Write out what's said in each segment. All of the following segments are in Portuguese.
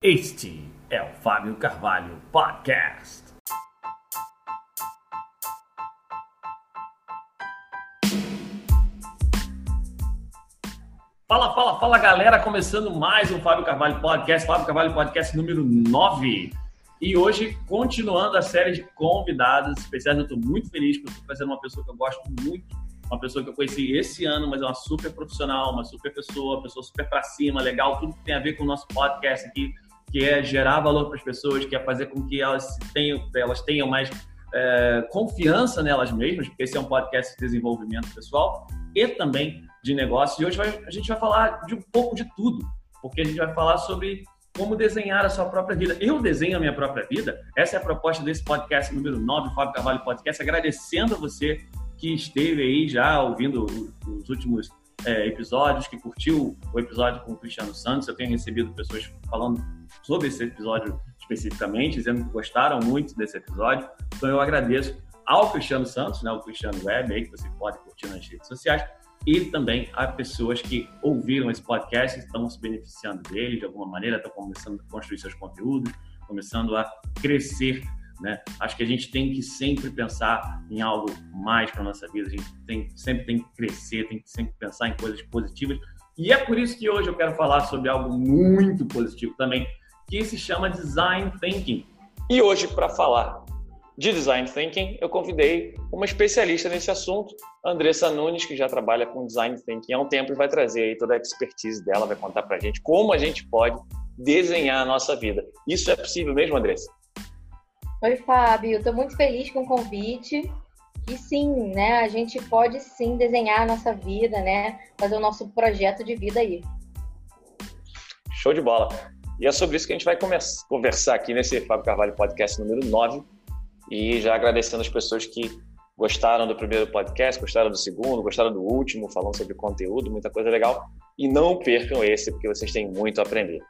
Este é o Fábio Carvalho Podcast. Fala, fala, fala galera, começando mais um Fábio Carvalho Podcast, Fábio Carvalho Podcast número 9. E hoje, continuando a série de convidados especiais, eu estou muito feliz porque estou trazendo uma pessoa que eu gosto muito, uma pessoa que eu conheci esse ano, mas é uma super profissional, uma super pessoa, pessoa super para cima, legal, tudo que tem a ver com o nosso podcast aqui que é gerar valor para as pessoas, que é fazer com que elas tenham, elas tenham mais é, confiança nelas mesmas, porque esse é um podcast de desenvolvimento pessoal e também de negócio. E hoje vai, a gente vai falar de um pouco de tudo, porque a gente vai falar sobre como desenhar a sua própria vida. Eu desenho a minha própria vida. Essa é a proposta desse podcast número 9, Fábio Carvalho Podcast. Agradecendo a você que esteve aí já ouvindo os últimos é, episódios, que curtiu o episódio com o Cristiano Santos. Eu tenho recebido pessoas falando sobre esse episódio especificamente, dizendo que gostaram muito desse episódio. Então eu agradeço ao Cristiano Santos, né, o Cristiano Web, aí, que você pode curtir nas redes sociais, e também a pessoas que ouviram esse podcast estão se beneficiando dele de alguma maneira, estão começando a construir seus conteúdos, começando a crescer né? Acho que a gente tem que sempre pensar em algo mais para nossa vida, a gente tem, sempre tem que crescer, tem que sempre pensar em coisas positivas. E é por isso que hoje eu quero falar sobre algo muito positivo também, que se chama Design Thinking. E hoje, para falar de Design Thinking, eu convidei uma especialista nesse assunto, Andressa Nunes, que já trabalha com Design Thinking há um tempo e vai trazer aí toda a expertise dela, vai contar para a gente como a gente pode desenhar a nossa vida. Isso é possível mesmo, Andressa? Oi, Fábio. Estou muito feliz com o convite. E sim, né? A gente pode sim desenhar a nossa vida, né? Fazer o nosso projeto de vida aí. Show de bola. E é sobre isso que a gente vai conversar aqui nesse Fábio Carvalho Podcast número 9. E já agradecendo as pessoas que gostaram do primeiro podcast, gostaram do segundo, gostaram do último, falando sobre conteúdo, muita coisa legal. E não percam esse, porque vocês têm muito a aprender.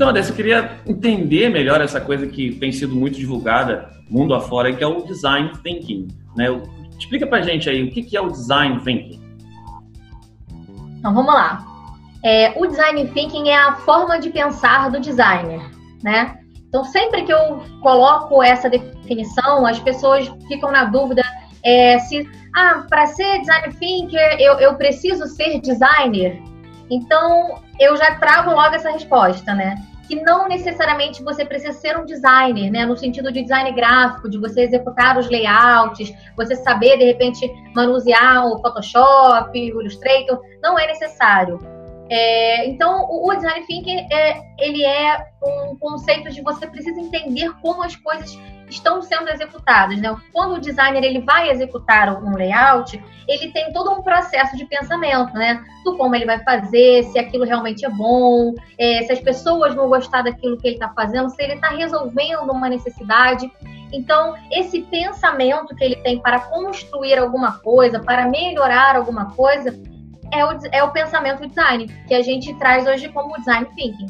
Então, André, eu queria entender melhor essa coisa que tem sido muito divulgada mundo afora, que é o design thinking. Né? Explica pra gente aí o que é o design thinking. Então, vamos lá. É, o design thinking é a forma de pensar do designer, né? Então, sempre que eu coloco essa definição, as pessoas ficam na dúvida é, se, ah, para ser design thinker, eu, eu preciso ser designer. Então, eu já trago logo essa resposta, né? Que não necessariamente você precisa ser um designer, né? No sentido de design gráfico, de você executar os layouts, você saber, de repente, manusear o Photoshop, o Illustrator, não é necessário. É, então, o, design thinking é, ele é um conceito de você precisa entender como as coisas estão sendo executadas. Né? Quando o designer ele vai executar um layout, ele tem todo um processo de pensamento, né? Do como ele vai fazer, se aquilo realmente é bom, é, se as pessoas vão gostar daquilo que ele está fazendo, se ele está resolvendo uma necessidade. Então, esse pensamento que ele tem para construir alguma coisa, para melhorar alguma coisa, é o, é o pensamento design, que a gente traz hoje como design thinking.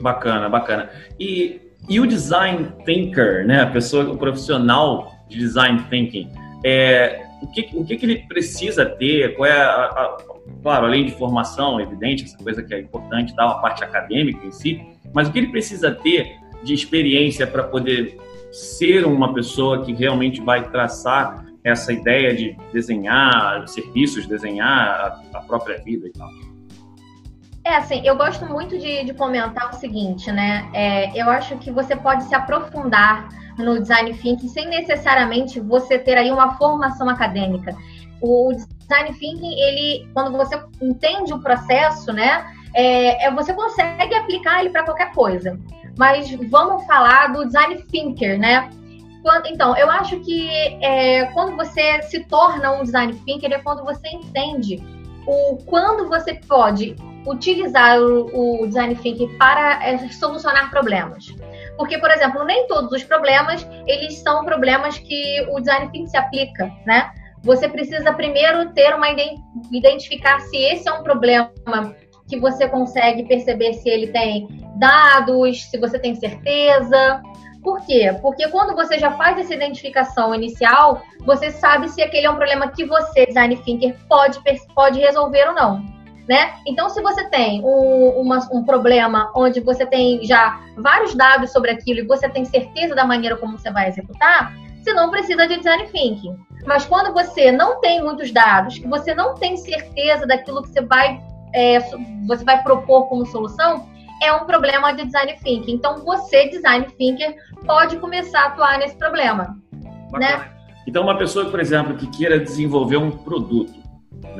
Bacana, bacana. E, e o design thinker, né, a pessoa, o profissional de design thinking, é, o, que, o que, que ele precisa ter? Qual é a, a, claro, além de formação, evidente, essa coisa que é importante, tá, a parte acadêmica em si, mas o que ele precisa ter de experiência para poder ser uma pessoa que realmente vai traçar essa ideia de desenhar serviços, desenhar a, a própria vida e tal? É, assim, eu gosto muito de, de comentar o seguinte, né? É, eu acho que você pode se aprofundar no design thinking sem necessariamente você ter aí uma formação acadêmica. O design thinking, ele, quando você entende o processo, né? É, é você consegue aplicar ele para qualquer coisa. Mas vamos falar do design thinker, né? Então, eu acho que é, quando você se torna um design thinker é quando você entende o quando você pode utilizar o, o design thinking para é, solucionar problemas. Porque, por exemplo, nem todos os problemas eles são problemas que o design thinking se aplica, né? Você precisa primeiro ter uma identificar se esse é um problema que você consegue perceber se ele tem dados, se você tem certeza. Por quê? Porque quando você já faz essa identificação inicial, você sabe se aquele é um problema que você, design thinker, pode, pode resolver ou não. Né? Então, se você tem um, uma, um problema onde você tem já vários dados sobre aquilo e você tem certeza da maneira como você vai executar, você não precisa de design thinking. Mas quando você não tem muitos dados, que você não tem certeza daquilo que você vai, é, você vai propor como solução, é um problema de design thinking. Então, você, design thinker, pode começar a atuar nesse problema. Né? Então, uma pessoa, por exemplo, que queira desenvolver um produto,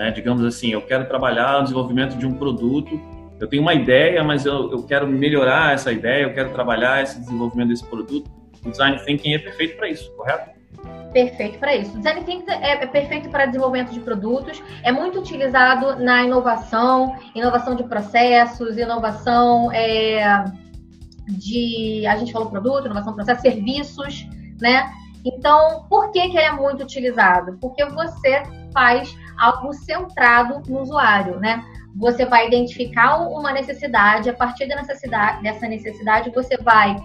né? digamos assim, eu quero trabalhar no desenvolvimento de um produto, eu tenho uma ideia, mas eu, eu quero melhorar essa ideia, eu quero trabalhar esse desenvolvimento desse produto. O design thinking é perfeito para isso, correto? perfeito para isso. O design thinking é, é, perfeito para desenvolvimento de produtos, é muito utilizado na inovação, inovação de processos, inovação é, de, a gente falou produto, inovação de processos, serviços, né? Então, por que, que ele é muito utilizado? Porque você faz algo centrado no usuário, né? Você vai identificar uma necessidade, a partir da necessidade, dessa necessidade, você vai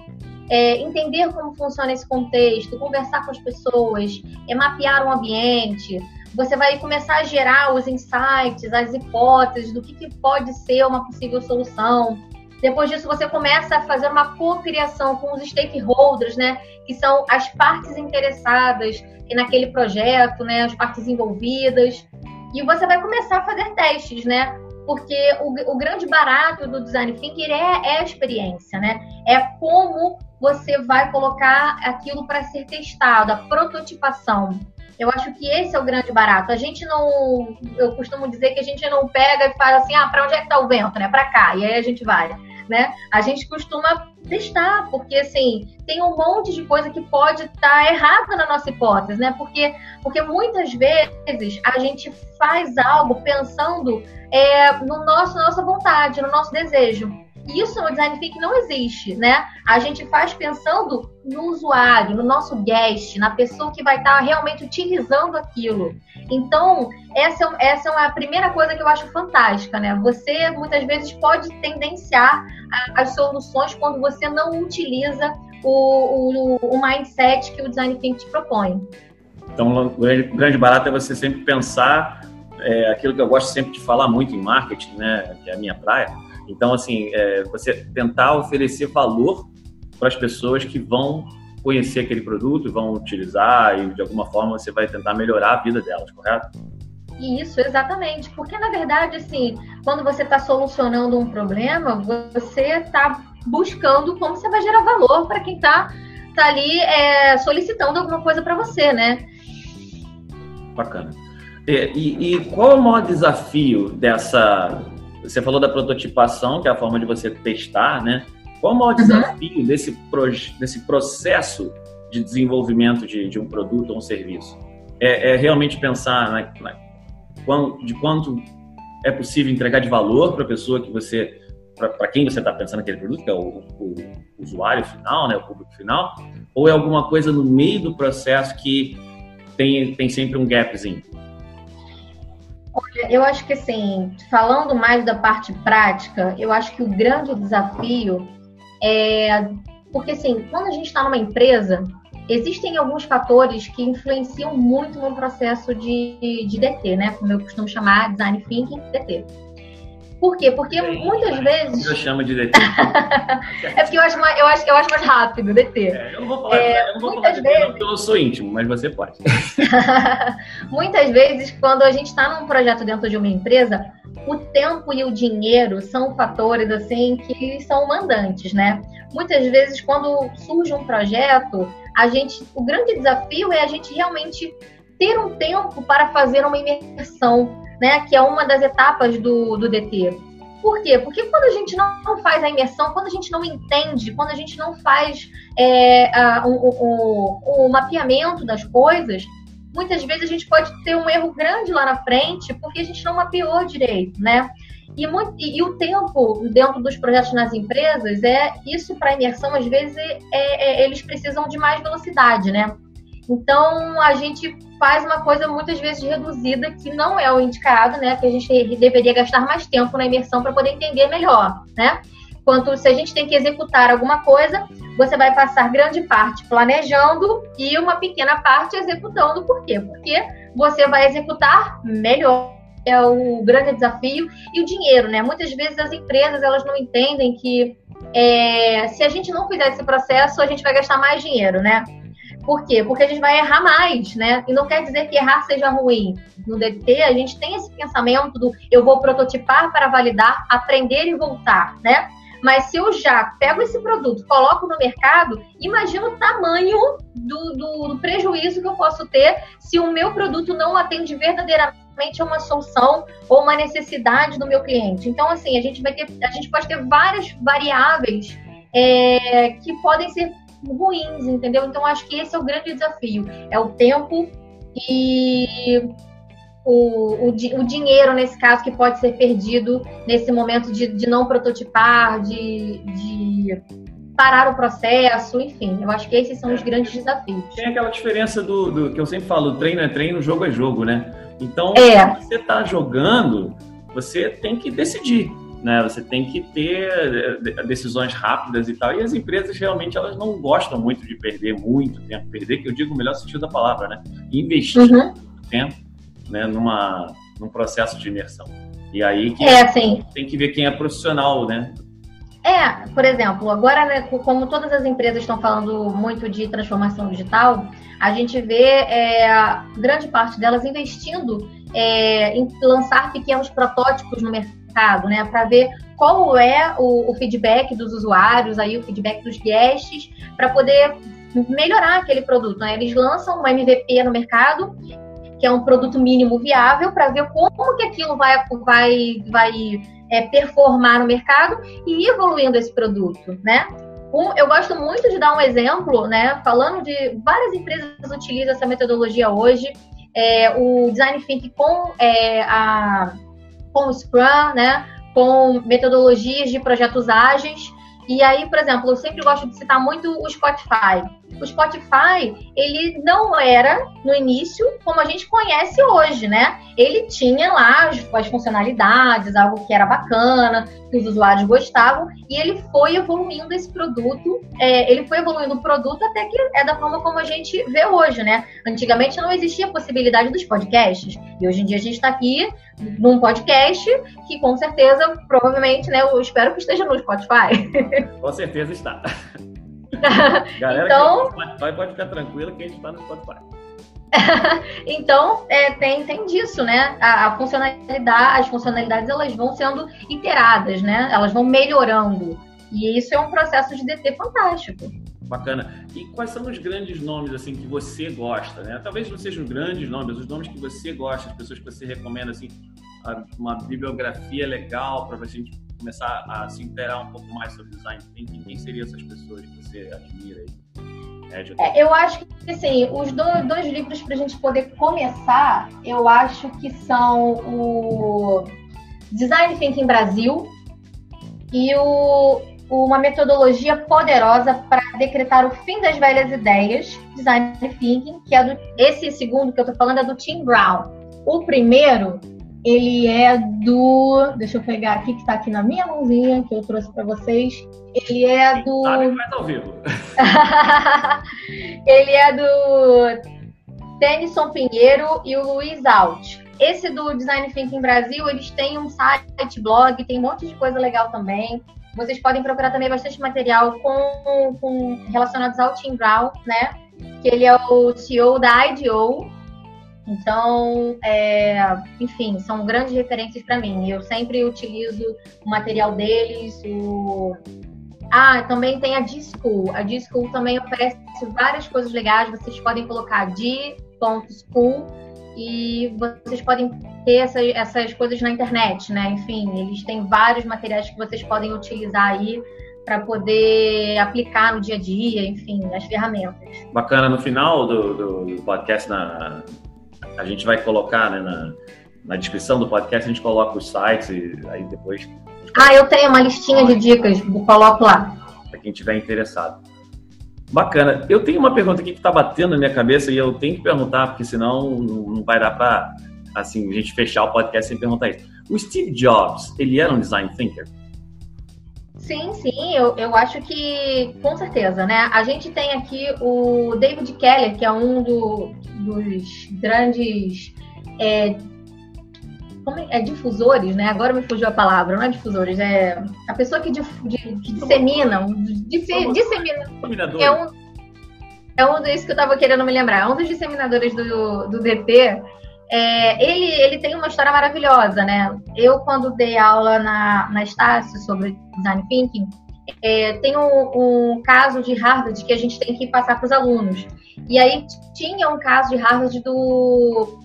é, entender como funciona esse contexto, conversar com as pessoas, é, mapear um ambiente. Você vai começar a gerar os insights, as hipóteses do que, que pode ser uma possível solução. Depois disso, você começa a fazer uma cocriação com os stakeholders, né? Que são as partes interessadas naquele projeto, né? As partes envolvidas. E você vai começar a fazer testes, né? Porque o, o grande barato do design thinking é, é a experiência, né? É como você vai colocar aquilo para ser testado, a prototipação. Eu acho que esse é o grande barato. A gente não, eu costumo dizer que a gente não pega e fala assim, ah, para onde é que está o vento, né? Para cá. E aí a gente vai, né? A gente costuma testar, porque assim, tem um monte de coisa que pode estar tá errada na nossa hipótese, né? Porque, porque muitas vezes a gente faz algo pensando é, no nosso, nossa vontade, no nosso desejo. Isso no design thinking não existe, né? A gente faz pensando no usuário, no nosso guest, na pessoa que vai estar realmente utilizando aquilo. Então, essa é, essa é a primeira coisa que eu acho fantástica, né? Você muitas vezes pode tendenciar as soluções quando você não utiliza o, o, o mindset que o design thinking te propõe. Então, o grande barato é você sempre pensar é, aquilo que eu gosto sempre de falar muito em marketing, né? Que é a minha praia então, assim, é, você tentar oferecer valor para as pessoas que vão conhecer aquele produto, vão utilizar e de alguma forma você vai tentar melhorar a vida delas, correto? Isso, exatamente. Porque na verdade, assim, quando você está solucionando um problema, você está buscando como você vai gerar valor para quem está tá ali é, solicitando alguma coisa para você, né? Bacana. E, e, e, qual é o maior desafio dessa você falou da prototipação, que é a forma de você testar, né? Qual o maior uhum. desafio desse, desse processo de desenvolvimento de, de um produto ou um serviço? É, é realmente pensar de quanto é possível entregar de valor para a pessoa que você, para quem você está pensando naquele produto, que é o, o, o, usuário final, né, o público final, ou é alguma coisa no meio do processo que tem, tem sempre um gapzinho? Olha, eu acho que assim, falando mais da parte prática, eu acho que o grande desafio é porque assim, quando a gente está numa empresa, existem alguns fatores que influenciam muito no processo de, de DT, né? Como eu costumo chamar, design thinking, DT. Por quê? Porque muitas vezes. Eu chamo de DT. é porque eu acho, mais, eu, acho, eu acho mais rápido, DT. É, eu não vou falar, é, eu não vou muitas falar vezes... DT, eu sou íntimo, mas você pode. muitas vezes, quando a gente está num projeto dentro de uma empresa, o tempo e o dinheiro são fatores assim que são mandantes, né? Muitas vezes, quando surge um projeto, a gente, o grande desafio é a gente realmente ter um tempo para fazer uma imersão né? Que é uma das etapas do, do DT. Por quê? Porque quando a gente não faz a imersão, quando a gente não entende, quando a gente não faz é, a, o, o, o mapeamento das coisas, muitas vezes a gente pode ter um erro grande lá na frente porque a gente não mapeou direito, né? E, muito, e, e o tempo dentro dos projetos nas empresas é isso para imersão às vezes é, é, eles precisam de mais velocidade, né? Então, a gente faz uma coisa muitas vezes reduzida, que não é o indicado, né? Que a gente deveria gastar mais tempo na imersão para poder entender melhor, né? Enquanto se a gente tem que executar alguma coisa, você vai passar grande parte planejando e uma pequena parte executando. Por quê? Porque você vai executar melhor. É o grande desafio e o dinheiro, né? Muitas vezes as empresas elas não entendem que é, se a gente não fizer esse processo, a gente vai gastar mais dinheiro, né? Por quê? Porque a gente vai errar mais, né? E não quer dizer que errar seja ruim. No DT, a gente tem esse pensamento do eu vou prototipar para validar, aprender e voltar, né? Mas se eu já pego esse produto, coloco no mercado, imagina o tamanho do, do, do prejuízo que eu posso ter se o meu produto não atende verdadeiramente a uma solução ou uma necessidade do meu cliente. Então, assim, a gente vai ter, a gente pode ter várias variáveis é, que podem ser ruins, entendeu? Então acho que esse é o grande desafio, é o tempo e o, o, o dinheiro nesse caso que pode ser perdido nesse momento de, de não prototipar, de, de parar o processo, enfim, eu acho que esses são os grandes desafios. Tem aquela diferença do, do que eu sempre falo, treino é treino, jogo é jogo, né? Então, é. se você está jogando, você tem que decidir né? Você tem que ter eh, decisões rápidas e tal. E as empresas realmente elas não gostam muito de perder muito tempo. Perder, que eu digo o melhor sentido da palavra, né? Investir uhum. tempo, né? Numa, num processo de imersão. E aí que é, assim, tem que ver quem é profissional, né? É, por exemplo, agora, né, como todas as empresas estão falando muito de transformação digital, a gente vê é, grande parte delas investindo é, em lançar pequenos protótipos no mercado mercado, né? Para ver qual é o, o, feedback dos usuários, aí o feedback dos guests, para poder melhorar aquele produto. Né? Eles lançam um MVP no mercado, que é um produto mínimo viável, para ver como que aquilo vai, vai, vai é, performar no mercado e ir evoluindo esse produto, né? Um, eu gosto muito de dar um exemplo, né? Falando de várias empresas utilizam essa metodologia hoje. É, o Design Think com é, a com Scrum, né? Com metodologias de projetos ágeis. E aí, por exemplo, eu sempre gosto de citar muito o Spotify. O Spotify, ele não era, no início, como a gente conhece hoje, né? Ele tinha lá as, as funcionalidades, algo que era bacana, que os usuários gostavam, e ele foi evoluindo esse produto, é, ele foi evoluindo o produto até que é da forma como a gente vê hoje, né? Antigamente não existia a possibilidade dos podcasts, e hoje em dia a gente está aqui num podcast que com certeza, provavelmente, né? Eu espero que esteja no Spotify. Com certeza está. Galera então, Spotify pode ficar tranquila que a gente está no Spotify. então, é, tem, tem disso, né? A, a, funcionalidade, as funcionalidades elas vão sendo iteradas, né? Elas vão melhorando. E isso é um processo de DT fantástico. Bacana. E quais são os grandes nomes assim que você gosta, né? Talvez não sejam grandes nomes, os nomes que você gosta, as pessoas que você recomenda assim, uma bibliografia legal para a gente começar a se interar um pouco mais sobre design thinking. Quem seriam essas pessoas que você admira aí? É, eu acho que assim, os dois, dois livros para a gente poder começar, eu acho que são o Design Thinking Brasil e o uma metodologia poderosa para decretar o fim das velhas ideias, design thinking, que é do esse segundo que eu estou falando é do Tim Brown. O primeiro, ele é do, deixa eu pegar aqui que está aqui na minha mãozinha que eu trouxe para vocês. Ele é do Sabe ao vivo. ele é do Tennyson Pinheiro e o Luiz Alt. Esse do Design Thinking Brasil, eles têm um site, blog, tem um monte de coisa legal também. Vocês podem procurar também bastante material com, com relacionados ao Tim Brown, né? Que ele é o CEO da IDO. Então, é, enfim, são grandes referências para mim. Eu sempre utilizo o material deles. O... Ah, também tem a Disco. A Disco também oferece várias coisas legais. Vocês podem colocar d.school e vocês podem ter essa, essas coisas na internet, né? Enfim, eles têm vários materiais que vocês podem utilizar aí para poder aplicar no dia a dia, enfim, as ferramentas. Bacana, no final do, do podcast, na, a gente vai colocar né, na, na descrição do podcast, a gente coloca os sites e aí depois. Ah, eu tenho uma listinha de dicas, coloco lá. Para quem tiver interessado. Bacana. Eu tenho uma pergunta aqui que está batendo na minha cabeça e eu tenho que perguntar, porque senão não vai dar para assim, a gente fechar o podcast sem perguntar isso. O Steve Jobs, ele era um design thinker? Sim, sim, eu, eu acho que com certeza, né? A gente tem aqui o David Keller, que é um do, dos grandes é, como é, é, difusores, né? Agora me fugiu a palavra, não é difusores, é a pessoa que, de, que dissemina, dif, dissemina. É um, é um dos que eu estava querendo me lembrar, é um dos disseminadores do, do DP. É, ele, ele tem uma história maravilhosa, né? Eu, quando dei aula na, na Estácio sobre design thinking, é, tem um, um, caso de Harvard que a gente tem que passar para os alunos. E aí tinha um caso de Harvard do,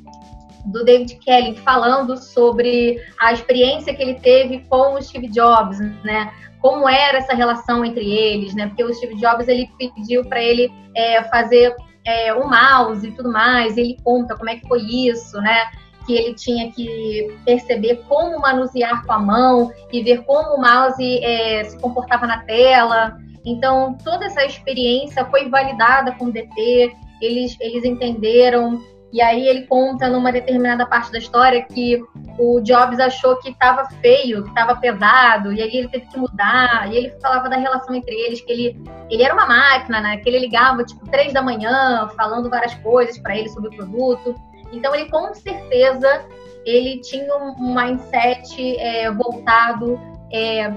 do David Kelly falando sobre a experiência que ele teve com o Steve Jobs, né? Como era essa relação entre eles, né? Porque o Steve Jobs ele pediu para ele é, fazer é, o mouse e tudo mais. Ele conta como é que foi isso, né? Que ele tinha que perceber como manusear com a mão e ver como o mouse é, se comportava na tela. Então, toda essa experiência foi validada com o DT, eles, eles entenderam. E aí ele conta numa determinada parte da história que o Jobs achou que estava feio, que estava pesado, e aí ele teve que mudar. E ele falava da relação entre eles, que ele, ele era uma máquina, né? Que ele ligava tipo três da manhã, falando várias coisas para ele sobre o produto. Então ele com certeza ele tinha um mindset é, voltado é,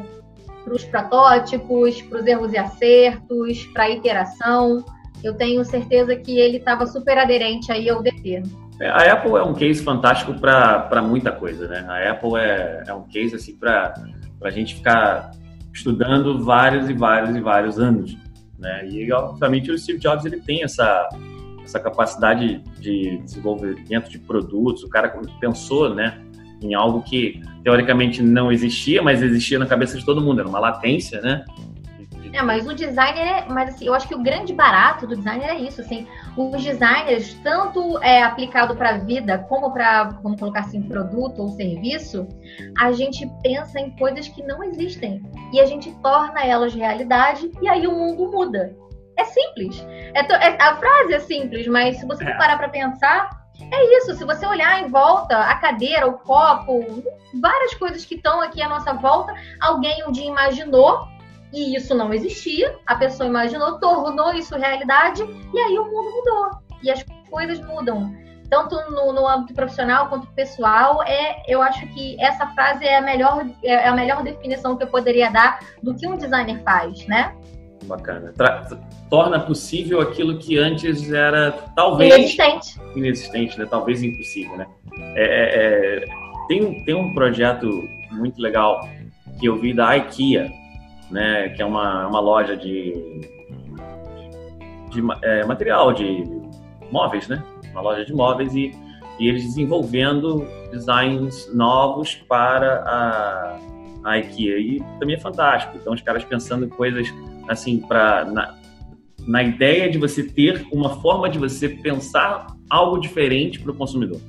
para os protótipos, para os erros e acertos, para a iteração. Eu tenho certeza que ele estava super aderente aí ao DP. É, a Apple é um case fantástico para muita coisa, né? A Apple é, é um case assim para a gente ficar estudando vários e vários e vários anos, né? E obviamente o Steve Jobs ele tem essa essa capacidade de desenvolvimento de produtos. O cara pensou, né, em algo que teoricamente não existia, mas existia na cabeça de todo mundo, era uma latência, né? É, mas o designer é. Mas assim, eu acho que o grande barato do designer é isso, assim. Os designers, tanto é aplicado para a vida como para, vamos colocar assim, produto ou serviço, a gente pensa em coisas que não existem. E a gente torna elas realidade e aí o mundo muda. É simples. É, é a frase é simples, mas se você é. parar para pensar, é isso. Se você olhar em volta, a cadeira, o copo, várias coisas que estão aqui à nossa volta, alguém um dia imaginou e isso não existia, a pessoa imaginou, tornou isso realidade e aí o mundo mudou. E as coisas mudam. Tanto no, no âmbito profissional quanto pessoal, é, eu acho que essa frase é a, melhor, é a melhor definição que eu poderia dar do que um designer faz, né? Bacana. Tra torna possível aquilo que antes era talvez inexistente, inexistente né? talvez impossível, né? É, é, é, tem, tem um projeto muito legal que eu vi da IKEA, né, que é uma, uma loja de, de é, material de móveis, né? Uma loja de móveis e, e eles desenvolvendo designs novos para a, a IKEA. E também é fantástico. Então, os caras pensando em coisas assim, para na, na ideia de você ter uma forma de você pensar algo diferente para o consumidor,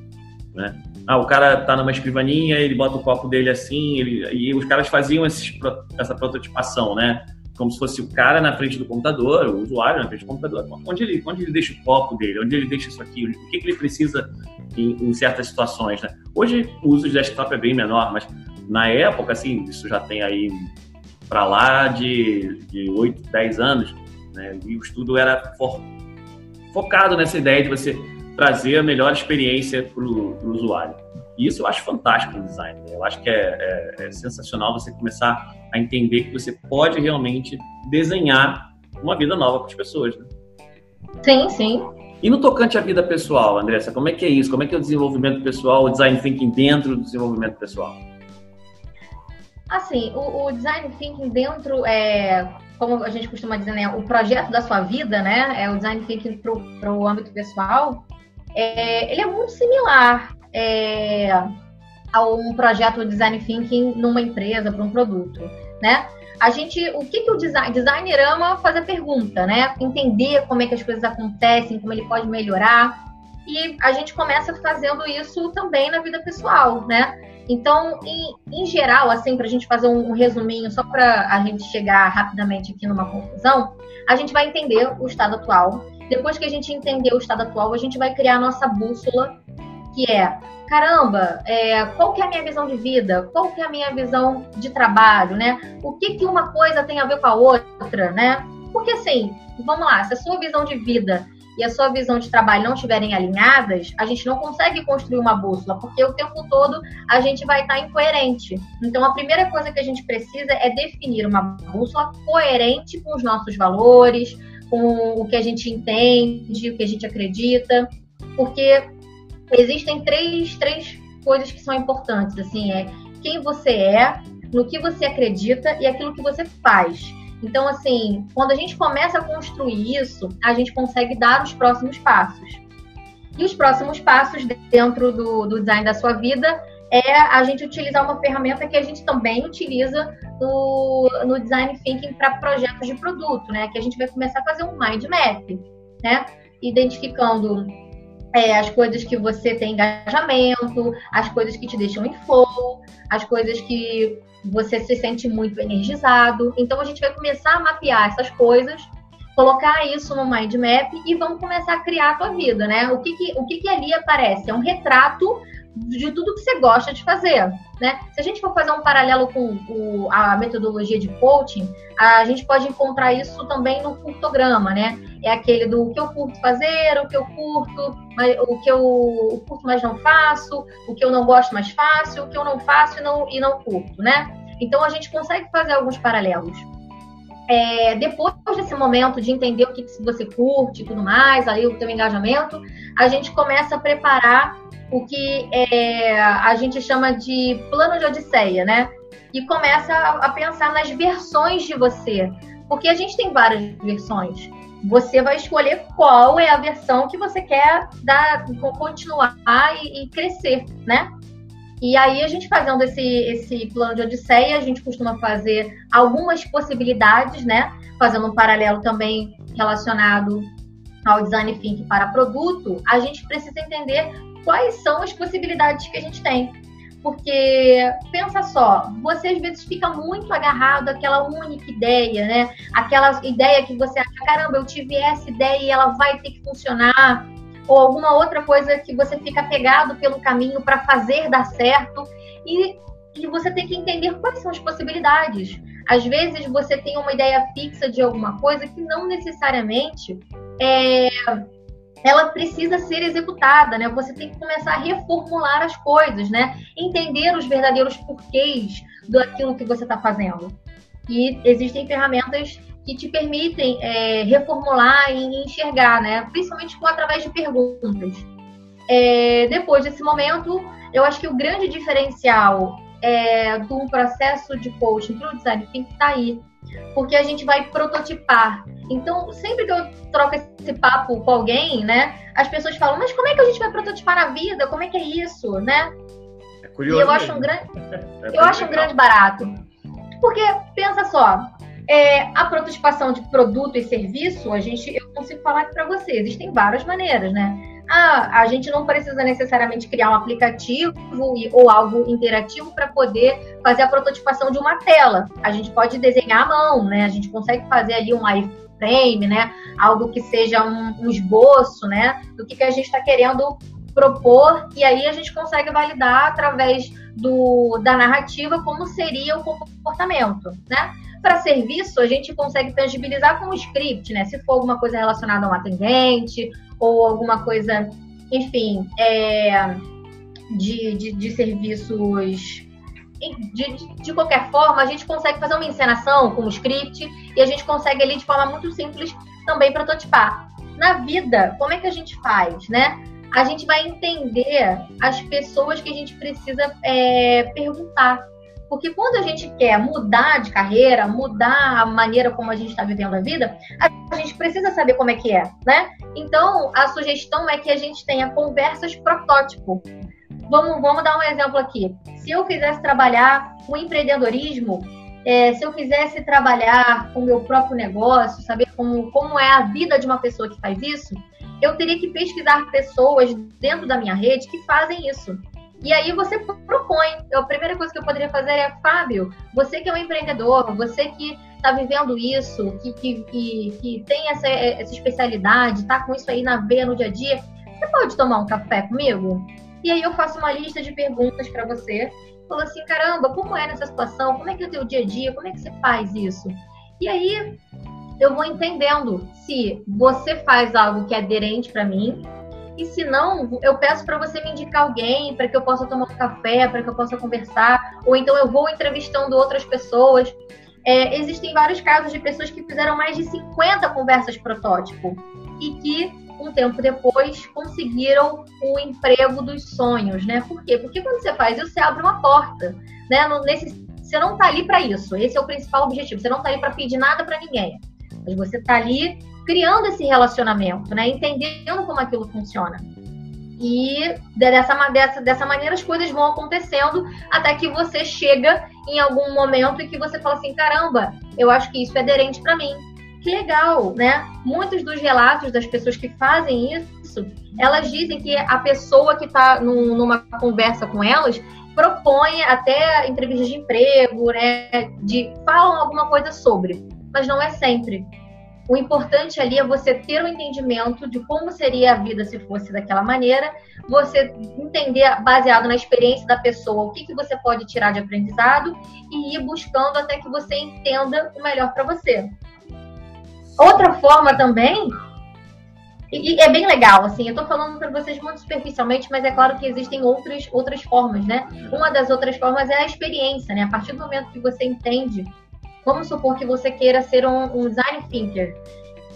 né? Ah, o cara tá numa escrivaninha, ele bota o copo dele assim, ele, e os caras faziam esses, essa prototipação, né? Como se fosse o cara na frente do computador, o usuário na frente do computador. Onde ele, onde ele deixa o copo dele? Onde ele deixa isso aqui? O que, que ele precisa em, em, certas situações, né? Hoje o uso de desktop é bem menor, mas na época, assim, isso já tem aí para lá de, de 8, 10 anos, né? E o estudo era for, focado nessa ideia de você trazer a melhor experiência para o usuário. E isso eu acho fantástico no design. Né? Eu acho que é, é, é, sensacional você começar a entender que você pode realmente desenhar uma vida nova para as pessoas. Né? Sim, sim. E no tocante à vida pessoal, Andressa, como é que é isso? Como é que é o desenvolvimento pessoal, o design thinking dentro do desenvolvimento pessoal? Assim, o, o design thinking dentro é, como a gente costuma dizer, né, o projeto da sua vida, né, é o design thinking para o âmbito pessoal é, ele é muito similar é, a um projeto de design thinking numa empresa, para um produto, né? A gente, o que, que o design, designer ama fazer pergunta, né? Entender como é que as coisas acontecem, como ele pode melhorar. E a gente começa fazendo isso também na vida pessoal, né? Então, em, em geral, assim, para a gente fazer um, um resuminho, só para a gente chegar rapidamente aqui numa conclusão, a gente vai entender o estado atual, depois que a gente entender o estado atual, a gente vai criar a nossa bússola que é caramba, é, qual que é a minha visão de vida? Qual que é a minha visão de trabalho, né? O que que uma coisa tem a ver com a outra, né? Porque assim, vamos lá, se a sua visão de vida e a sua visão de trabalho não estiverem alinhadas, a gente não consegue construir uma bússola, porque o tempo todo a gente vai estar incoerente. Então, a primeira coisa que a gente precisa é definir uma bússola coerente com os nossos valores, com o que a gente entende, o que a gente acredita, porque existem três, três coisas que são importantes, assim, é quem você é, no que você acredita e aquilo que você faz. Então, assim, quando a gente começa a construir isso, a gente consegue dar os próximos passos. E os próximos passos dentro do, do design da sua vida é a gente utilizar uma ferramenta que a gente também utiliza no, no design thinking para projetos de produto, né? Que a gente vai começar a fazer um mind map, né? Identificando é, as coisas que você tem engajamento, as coisas que te deixam em flow, as coisas que você se sente muito energizado. Então a gente vai começar a mapear essas coisas, colocar isso no mind map e vamos começar a criar a tua vida, né? O que que, o que, que ali aparece? É um retrato de tudo que você gosta de fazer, né? Se a gente for fazer um paralelo com o, a metodologia de coaching, a gente pode encontrar isso também no curtograma, né? É aquele do que eu curto fazer, o que eu curto, o que eu curto, mas não faço, o que eu não gosto, mas faço, o que eu não faço e não, e não curto, né? Então a gente consegue fazer alguns paralelos. É, depois desse momento de entender o que, que você curte e tudo mais, aí o teu engajamento, a gente começa a preparar o que é, a gente chama de plano de odisseia, né? E começa a, a pensar nas versões de você, porque a gente tem várias versões. Você vai escolher qual é a versão que você quer dar, continuar e, e crescer, né? E aí, a gente fazendo esse, esse plano de Odisseia, a gente costuma fazer algumas possibilidades, né? Fazendo um paralelo também relacionado ao design thinking para produto, a gente precisa entender quais são as possibilidades que a gente tem. Porque, pensa só, você às vezes fica muito agarrado àquela única ideia, né? Aquela ideia que você acha, caramba, eu tive essa ideia e ela vai ter que funcionar. Ou alguma outra coisa que você fica pegado pelo caminho para fazer dar certo. E, e você tem que entender quais são as possibilidades. Às vezes você tem uma ideia fixa de alguma coisa que não necessariamente é, ela precisa ser executada, né? Você tem que começar a reformular as coisas, né? Entender os verdadeiros porquês daquilo que você está fazendo. E existem ferramentas que te permitem é, reformular e enxergar, né? Principalmente com, através de perguntas. É, depois desse momento, eu acho que o grande diferencial é, um processo de coaching para o design thinking está aí porque a gente vai prototipar. Então, sempre que eu troco esse papo com alguém, né, as pessoas falam, mas como é que a gente vai prototipar na vida? Como é que é isso, né? É curioso. E eu acho um grande, é eu acho um grande barato. Porque, pensa só, é, a prototipação de produto e serviço, a gente, eu consigo falar para você, existem várias maneiras, né? Ah, a gente não precisa necessariamente criar um aplicativo ou algo interativo para poder fazer a prototipação de uma tela. A gente pode desenhar à mão, né? A gente consegue fazer ali um iframe, né? Algo que seja um, um esboço, né? Do que, que a gente está querendo propor e aí a gente consegue validar através do, da narrativa como seria o comportamento, né? Para serviço, a gente consegue tangibilizar com o script, né? Se for alguma coisa relacionada a um atendente ou alguma coisa, enfim, é, de, de, de serviços de, de, qualquer forma, a gente consegue fazer uma encenação com o script e a gente consegue ali de forma muito simples também prototipar. Na vida, como é que a gente faz, né? A gente vai entender as pessoas que a gente precisa é, perguntar. Porque quando a gente quer mudar de carreira, mudar a maneira como a gente está vivendo a vida, a gente precisa saber como é que é, né? Então, a sugestão é que a gente tenha conversas protótipo. Vamos, vamos dar um exemplo aqui. Se eu quisesse trabalhar com empreendedorismo, é, se eu quisesse trabalhar com o meu próprio negócio, saber como, como é a vida de uma pessoa que faz isso, eu teria que pesquisar pessoas dentro da minha rede que fazem isso. E aí você propõe. A primeira coisa que eu poderia fazer é, Fábio, você que é um empreendedor, você que está vivendo isso, que, que, que, que, tem essa, essa especialidade, está com isso aí na veia no dia a dia, você pode tomar um café comigo? E aí eu faço uma lista de perguntas para você. Falo assim, caramba, como é nessa situação? Como é que é o teu dia a dia? Como é que você faz isso? E aí eu vou entendendo se você faz algo que é aderente para mim, e se não, eu peço para você me indicar alguém para que eu possa tomar um café, para que eu possa conversar, ou então eu vou entrevistando outras pessoas. É, existem vários casos de pessoas que fizeram mais de 50 conversas protótipo e que um tempo depois conseguiram o emprego dos sonhos, né? Por quê? Porque quando você faz isso, você abre uma porta, né? Nesse, você não está ali para isso. Esse é o principal objetivo. Você não está ali para pedir nada para ninguém. Mas você está ali criando esse relacionamento, né? Entendendo como aquilo funciona. E dessa, dessa, dessa maneira as coisas vão acontecendo até que você chega em algum momento e que você fala assim: caramba, eu acho que isso é aderente para mim. Que legal, né? Muitos dos relatos das pessoas que fazem isso, elas dizem que a pessoa que está num, numa conversa com elas propõe até entrevistas de emprego, né? De falam alguma coisa sobre, mas não é sempre. O importante ali é você ter o um entendimento de como seria a vida se fosse daquela maneira, você entender, baseado na experiência da pessoa, o que, que você pode tirar de aprendizado e ir buscando até que você entenda o melhor para você. Outra forma também, e é bem legal, assim, eu tô falando para vocês muito superficialmente, mas é claro que existem outras, outras formas, né? Uma das outras formas é a experiência, né? A partir do momento que você entende Vamos supor que você queira ser um, um design thinker.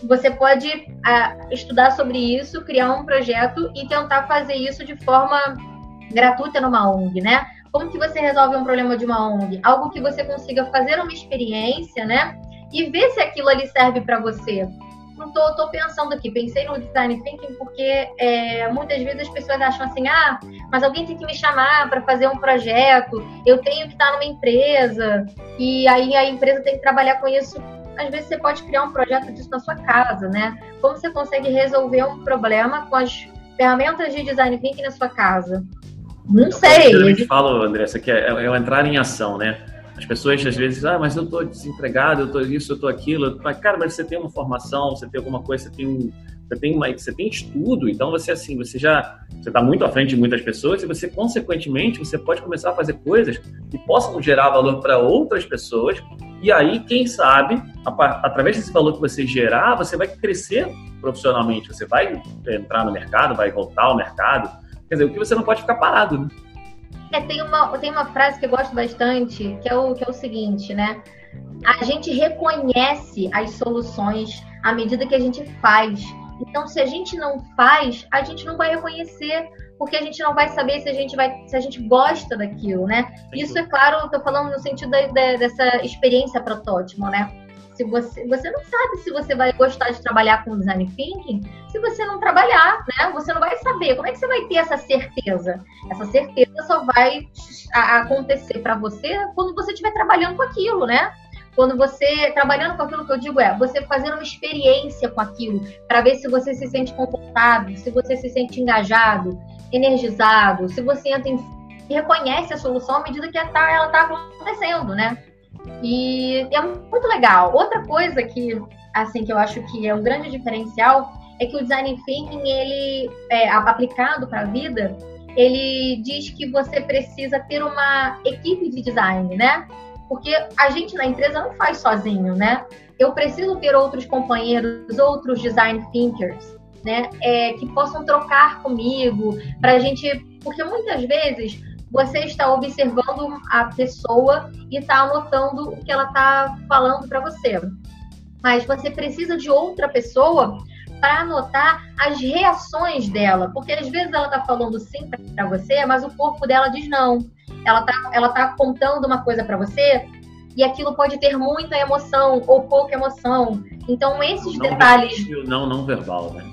Você pode uh, estudar sobre isso, criar um projeto e tentar fazer isso de forma gratuita numa ONG, né? Como que você resolve um problema de uma ONG? Algo que você consiga fazer uma experiência, né? E ver se aquilo ali serve para você não tô, tô pensando aqui, pensei no design thinking porque é, muitas vezes as pessoas acham assim, ah, mas alguém tem que me chamar para fazer um projeto, eu tenho que estar numa empresa, e aí a empresa tem que trabalhar com isso. Às vezes você pode criar um projeto disso na sua casa, né? Como você consegue resolver um problema com as ferramentas de design thinking na sua casa? Não sei. Eu falo, Andressa, que é, é entrar em ação, né? As pessoas às vezes, ah, mas eu estou desempregado, eu estou isso, eu estou aquilo. Mas, cara, mas você tem uma formação, você tem alguma coisa, você tem você tem uma, você tem estudo, então você assim, você já você está muito à frente de muitas pessoas e você consequentemente você pode começar a fazer coisas que possam gerar valor para outras pessoas e aí quem sabe através desse valor que você gerar você vai crescer profissionalmente, você vai entrar no mercado, vai voltar ao mercado, quer dizer o que você não pode ficar parado. Né? É, tem, uma, tem uma frase que eu gosto bastante, que é o, que é o seguinte, né? A gente reconhece as soluções à medida que a gente faz. Então, se a gente não faz, a gente não vai reconhecer, porque a gente não vai saber se a gente vai, se a gente gosta daquilo, né? Isso é claro, eu tô falando no sentido da, da, dessa experiência protótipo, né? Se você, você não sabe se você vai gostar de trabalhar com design thinking se você não trabalhar, né? Você não vai saber. Como é que você vai ter essa certeza? Essa certeza só vai acontecer para você quando você estiver trabalhando com aquilo, né? Quando você trabalhando com aquilo que eu digo é você fazendo uma experiência com aquilo para ver se você se sente confortável, se você se sente engajado, energizado, se você entra em, reconhece a solução à medida que ela está acontecendo, né? E é muito legal. Outra coisa que, assim, que eu acho que é um grande diferencial é que o design thinking, ele é aplicado para a vida, ele diz que você precisa ter uma equipe de design, né? Porque a gente na empresa não faz sozinho, né? Eu preciso ter outros companheiros, outros design thinkers, né? É, que possam trocar comigo, para a gente. Porque muitas vezes você está observando a pessoa e está anotando o que ela está falando para você. Mas você precisa de outra pessoa para anotar as reações dela, porque às vezes ela está falando sim para você, mas o corpo dela diz não. Ela está ela tá contando uma coisa para você e aquilo pode ter muita emoção ou pouca emoção. Então esses não detalhes não não verbal, né?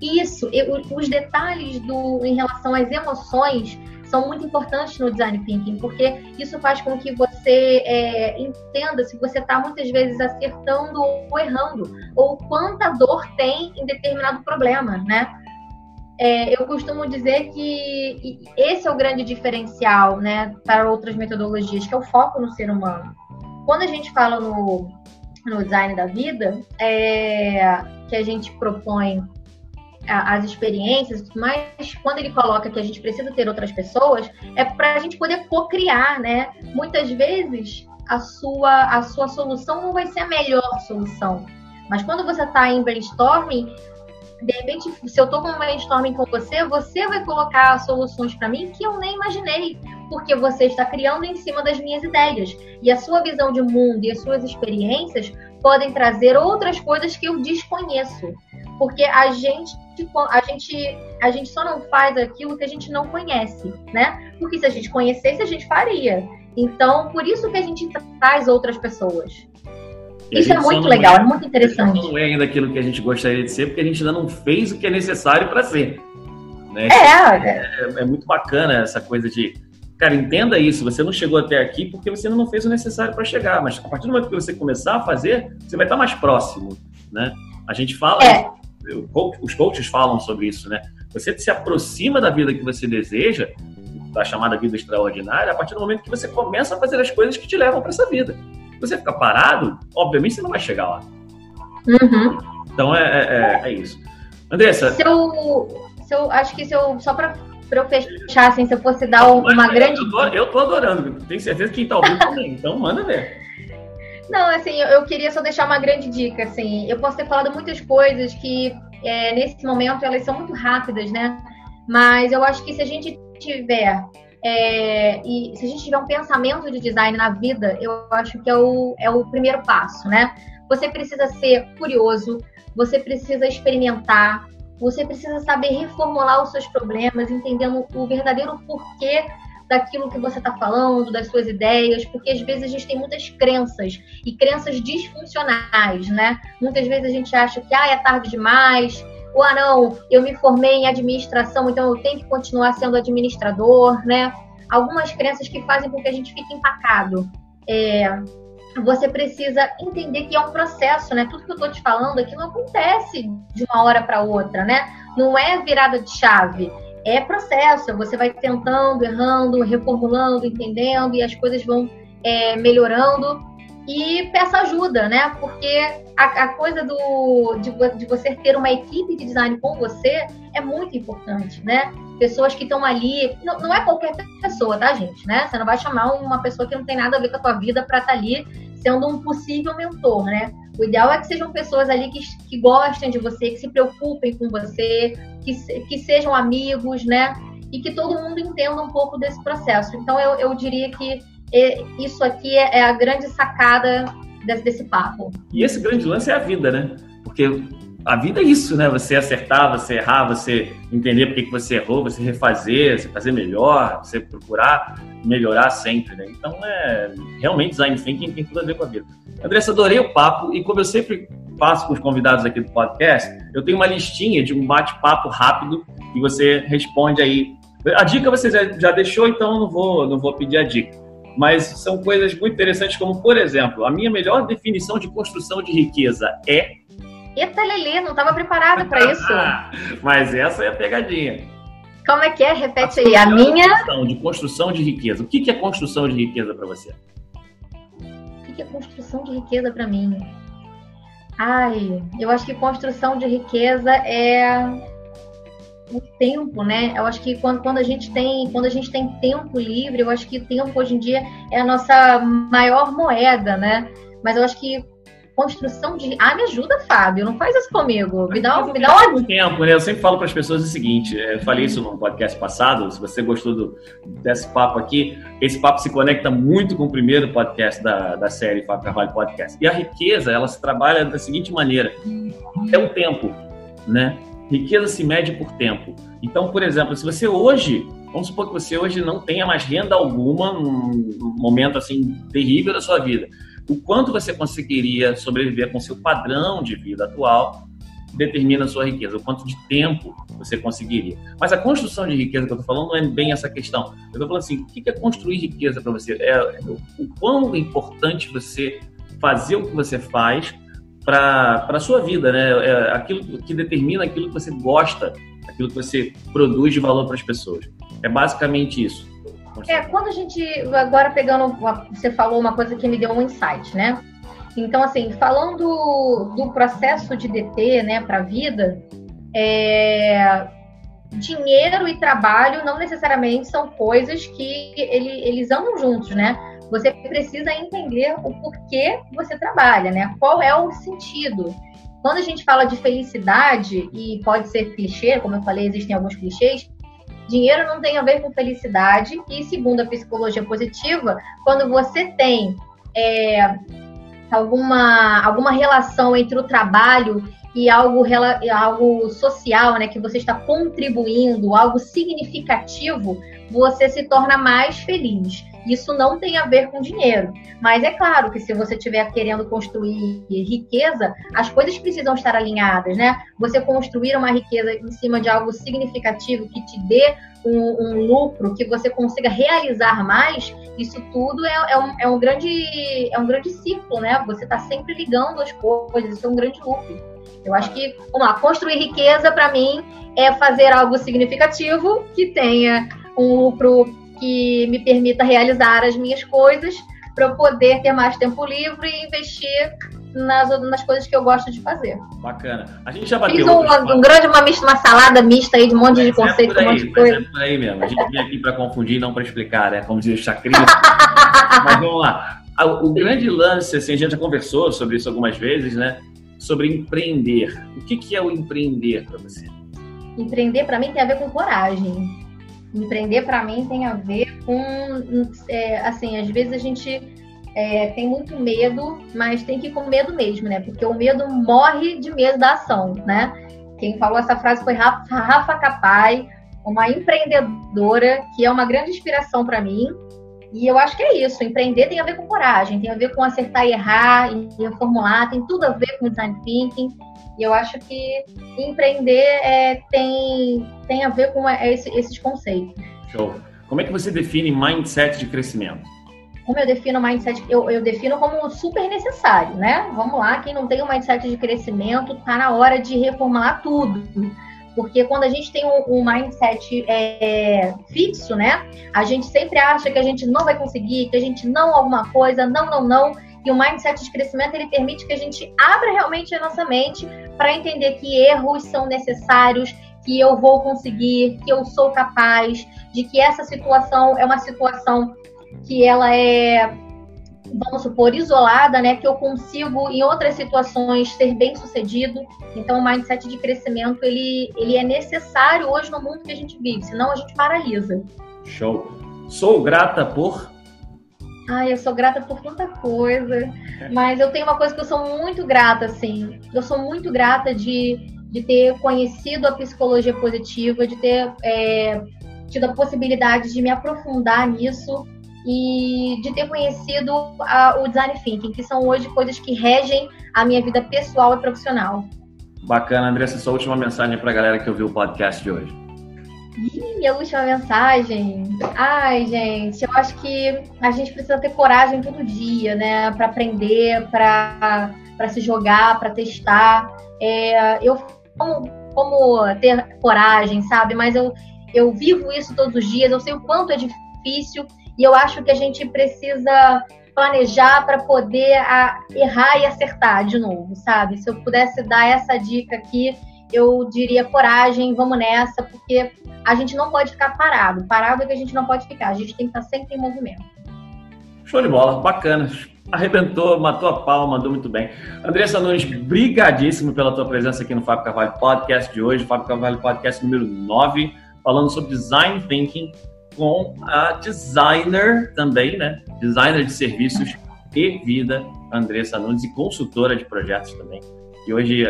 Isso, os detalhes do em relação às emoções são muito importantes no design thinking, porque isso faz com que você é, entenda se você está muitas vezes acertando ou errando, ou quanta dor tem em determinado problema, né? É, eu costumo dizer que esse é o grande diferencial, né, para outras metodologias, que é o foco no ser humano. Quando a gente fala no, no design da vida, é, que a gente propõe as experiências mais, quando ele coloca que a gente precisa ter outras pessoas, é para a gente poder co-criar, né? Muitas vezes a sua, a sua solução não vai ser a melhor solução. Mas quando você está em brainstorming, de repente, se eu estou com um brainstorming com você, você vai colocar soluções para mim que eu nem imaginei, porque você está criando em cima das minhas ideias. E a sua visão de mundo e as suas experiências podem trazer outras coisas que eu desconheço. Porque a gente, a gente, a gente só não faz aquilo que a gente não conhece, né? Porque se a gente conhecesse, a gente faria. Então, por isso que a gente traz outras pessoas. Isso é muito legal, é, é, muito interessante. Não é ainda aquilo que a gente gostaria de ser, porque a gente ainda não fez o que é necessário para ser. Né? É, é, é, muito bacana essa coisa de, cara, entenda isso. Você não chegou até aqui porque você não fez o necessário para chegar, mas a partir do momento que você começar a fazer, você vai estar mais próximo, né? A gente fala, é. Os coaches falam sobre isso, né? Você se aproxima da vida que você deseja, da chamada vida extraordinária, a partir do momento que você começa a fazer as coisas que te levam para essa vida. Se você ficar parado, obviamente você não vai chegar lá. Uhum. Então é, é, é, é isso. Andressa. Se eu, se eu, acho que se eu, só para eu fechar, assim, se eu fosse dar uma é, grande. Eu tô, eu tô adorando, tenho certeza que quem tá ouvindo também, então manda ver. Não, assim, eu queria só deixar uma grande dica, assim. Eu posso ter falado muitas coisas que, é, nesse momento, elas são muito rápidas, né? Mas eu acho que se a gente tiver é, e se a gente tiver um pensamento de design na vida, eu acho que é o, é o primeiro passo, né? Você precisa ser curioso, você precisa experimentar, você precisa saber reformular os seus problemas, entendendo o verdadeiro porquê daquilo que você está falando, das suas ideias, porque às vezes a gente tem muitas crenças e crenças disfuncionais, né? Muitas vezes a gente acha que ah, é tarde demais, ou ah, não, eu me formei em administração, então eu tenho que continuar sendo administrador, né? Algumas crenças que fazem com que a gente fique empacado. É, você precisa entender que é um processo, né? Tudo que eu estou te falando aqui não acontece de uma hora para outra, né? Não é virada de chave. É processo. Você vai tentando, errando, reformulando, entendendo e as coisas vão é, melhorando e peça ajuda, né? Porque a, a coisa do, de, de, você ter uma equipe de design com você é muito importante, né? Pessoas que estão ali, não, não, é qualquer pessoa, tá, gente? Né? Você não vai chamar uma pessoa que não tem nada a ver com a tua vida para estar tá ali sendo um possível mentor, né? O ideal é que sejam pessoas ali que, que gostem de você, que se preocupem com você, que, que sejam amigos, né? E que todo mundo entenda um pouco desse processo. Então, eu, eu diria que isso aqui é, é a grande sacada desse, desse papo. E esse grande lance é a vida, né? Porque a vida é isso, né? Você acertar, você errar, você entender por que você errou, você refazer, você fazer melhor, você procurar melhorar sempre, né? Então, é realmente design thinking tem tudo a ver com a vida. Andressa, adorei o papo e como eu sempre faço com os convidados aqui do podcast, eu tenho uma listinha de um bate-papo rápido e você responde aí. A dica você já deixou, então não vou, não vou pedir a dica mas são coisas muito interessantes, como, por exemplo, a minha melhor definição de construção de riqueza é. Eita, Lelê, não estava preparado para isso. mas essa é a pegadinha. Como é que é? Repete a aí. A minha. De construção de riqueza. O que é construção de riqueza para você? O que é construção de riqueza para mim? Ai, eu acho que construção de riqueza é o tempo, né? Eu acho que quando, quando a gente tem quando a gente tem tempo livre, eu acho que tempo hoje em dia é a nossa maior moeda, né? Mas eu acho que construção de. Ah, me ajuda, Fábio. Não faz isso comigo. Me dá, me dá um tempo, né? Eu sempre falo para as pessoas o seguinte: é, eu falei isso no podcast passado. Se você gostou do, desse papo aqui, esse papo se conecta muito com o primeiro podcast da, da série Fábio Carvalho Podcast. E a riqueza, ela se trabalha da seguinte maneira: é o tempo, né? Riqueza se mede por tempo. Então, por exemplo, se você hoje, vamos supor que você hoje não tenha mais renda alguma, num momento assim terrível da sua vida, o quanto você conseguiria sobreviver com seu padrão de vida atual determina a sua riqueza, o quanto de tempo você conseguiria. Mas a construção de riqueza que eu estou falando não é bem essa questão. Eu estou falando assim, o que é construir riqueza para você? É o quão importante você fazer o que você faz para a sua vida, né? É aquilo que determina aquilo que você gosta, aquilo que você produz de valor para as pessoas. É basicamente isso. É, quando a gente, agora pegando, você falou uma coisa que me deu um insight, né? Então, assim, falando do processo de DT, né, para a vida, é, dinheiro e trabalho não necessariamente são coisas que ele, eles andam juntos, né? Você precisa entender o porquê você trabalha, né? Qual é o sentido. Quando a gente fala de felicidade, e pode ser clichê, como eu falei, existem alguns clichês, dinheiro não tem a ver com felicidade, e segundo a psicologia positiva, quando você tem é, alguma, alguma relação entre o trabalho e algo, algo social, né, que você está contribuindo, algo significativo, você se torna mais feliz. Isso não tem a ver com dinheiro. Mas é claro que se você estiver querendo construir riqueza, as coisas precisam estar alinhadas, né? Você construir uma riqueza em cima de algo significativo que te dê um, um lucro, que você consiga realizar mais, isso tudo é, é, um, é, um, grande, é um grande ciclo, né? Você está sempre ligando as coisas, isso é um grande loop. Eu acho que, vamos lá, construir riqueza para mim é fazer algo significativo que tenha um lucro que me permita realizar as minhas coisas para eu poder ter mais tempo livre e investir nas, nas coisas que eu gosto de fazer. Bacana. A gente já bateu. Fiz um, um grande, uma, uma salada mista aí de um monte mas de conceitos, é um monte de coisa. É por aí mesmo. A gente vem aqui para confundir, não para explicar, né? Como diz o Chacrinha. mas vamos lá. O grande lance, assim, a gente já conversou sobre isso algumas vezes, né? Sobre empreender. O que, que é o empreender para você? Empreender, para mim, tem a ver com coragem Empreender para mim tem a ver com, é, assim, às vezes a gente é, tem muito medo, mas tem que ir com medo mesmo, né? Porque o medo morre de medo da ação, né? Quem falou essa frase foi Rafa, Rafa Capai, uma empreendedora que é uma grande inspiração para mim. E eu acho que é isso. Empreender tem a ver com coragem, tem a ver com acertar e errar, e reformular, tem tudo a ver com design thinking. E eu acho que empreender é, tem, tem a ver com esse, esses conceitos. Show. Como é que você define mindset de crescimento? Como eu defino mindset? Eu, eu defino como super necessário, né? Vamos lá, quem não tem um mindset de crescimento, tá na hora de reformular tudo. Porque quando a gente tem um, um mindset é, fixo, né? A gente sempre acha que a gente não vai conseguir, que a gente não alguma coisa, não, não, não. E o mindset de crescimento ele permite que a gente abra realmente a nossa mente para entender que erros são necessários, que eu vou conseguir, que eu sou capaz, de que essa situação é uma situação que ela é, vamos supor, isolada, né? Que eu consigo em outras situações ser bem sucedido. Então, o mindset de crescimento ele, ele é necessário hoje no mundo que a gente vive, senão a gente paralisa. Show. Sou grata por Ai, eu sou grata por tanta coisa. Mas eu tenho uma coisa que eu sou muito grata, assim. Eu sou muito grata de, de ter conhecido a psicologia positiva, de ter é, tido a possibilidade de me aprofundar nisso e de ter conhecido a, o design thinking, que são hoje coisas que regem a minha vida pessoal e profissional. Bacana, Andressa, sua última mensagem para a galera que ouviu o podcast de hoje. Ih, a última mensagem. Ai, gente, eu acho que a gente precisa ter coragem todo dia, né? Para aprender, para se jogar, para testar. É, eu como, como ter coragem, sabe? Mas eu, eu vivo isso todos os dias, eu sei o quanto é difícil e eu acho que a gente precisa planejar para poder a, errar e acertar de novo, sabe? Se eu pudesse dar essa dica aqui, eu diria coragem, vamos nessa, porque a gente não pode ficar parado. Parado é que a gente não pode ficar, a gente tem que estar sempre em movimento. Show de bola, bacana. Arrebentou, matou a palma, mandou muito bem. Andressa Nunes, brigadíssimo pela tua presença aqui no Fábio Carvalho Podcast de hoje, Fábio Carvalho Podcast número 9, falando sobre design thinking com a designer também, né? Designer de serviços e vida, Andressa Nunes, e consultora de projetos também. E hoje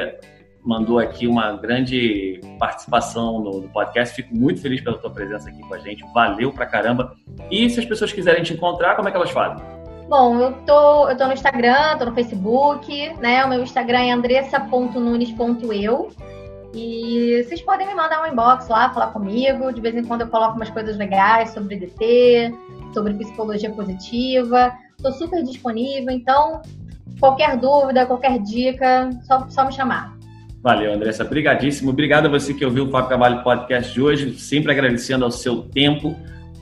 mandou aqui uma grande participação no, no, podcast. Fico muito feliz pela tua presença aqui com a gente. Valeu pra caramba. E se as pessoas quiserem te encontrar, como é que elas fazem? Bom, eu tô, eu tô no Instagram, tô no Facebook, né? O meu Instagram é andressa.nunes.eu. E vocês podem me mandar um inbox lá, falar comigo. De vez em quando eu coloco umas coisas legais sobre DT, sobre psicologia positiva. Estou super disponível, então qualquer dúvida, qualquer dica, só, só me chamar. Valeu, Andressa. Obrigadíssimo. Obrigado a você que ouviu o Fábio Cavalho Podcast de hoje. Sempre agradecendo ao seu tempo.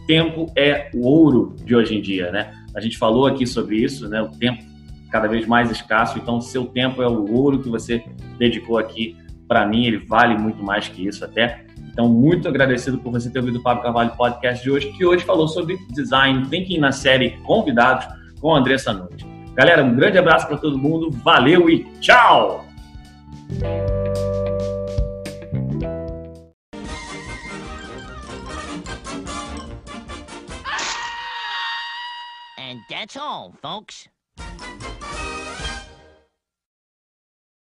Tempo é o ouro de hoje em dia, né? A gente falou aqui sobre isso, né? O tempo cada vez mais escasso. Então, seu tempo é o ouro que você dedicou aqui para mim ele vale muito mais que isso até. Então, muito agradecido por você ter ouvido o Fábio Carvalho Podcast de hoje, que hoje falou sobre design thinking na série Convidados com a Andressa Nunes. Galera, um grande abraço para todo mundo, valeu e tchau! And that's all, folks.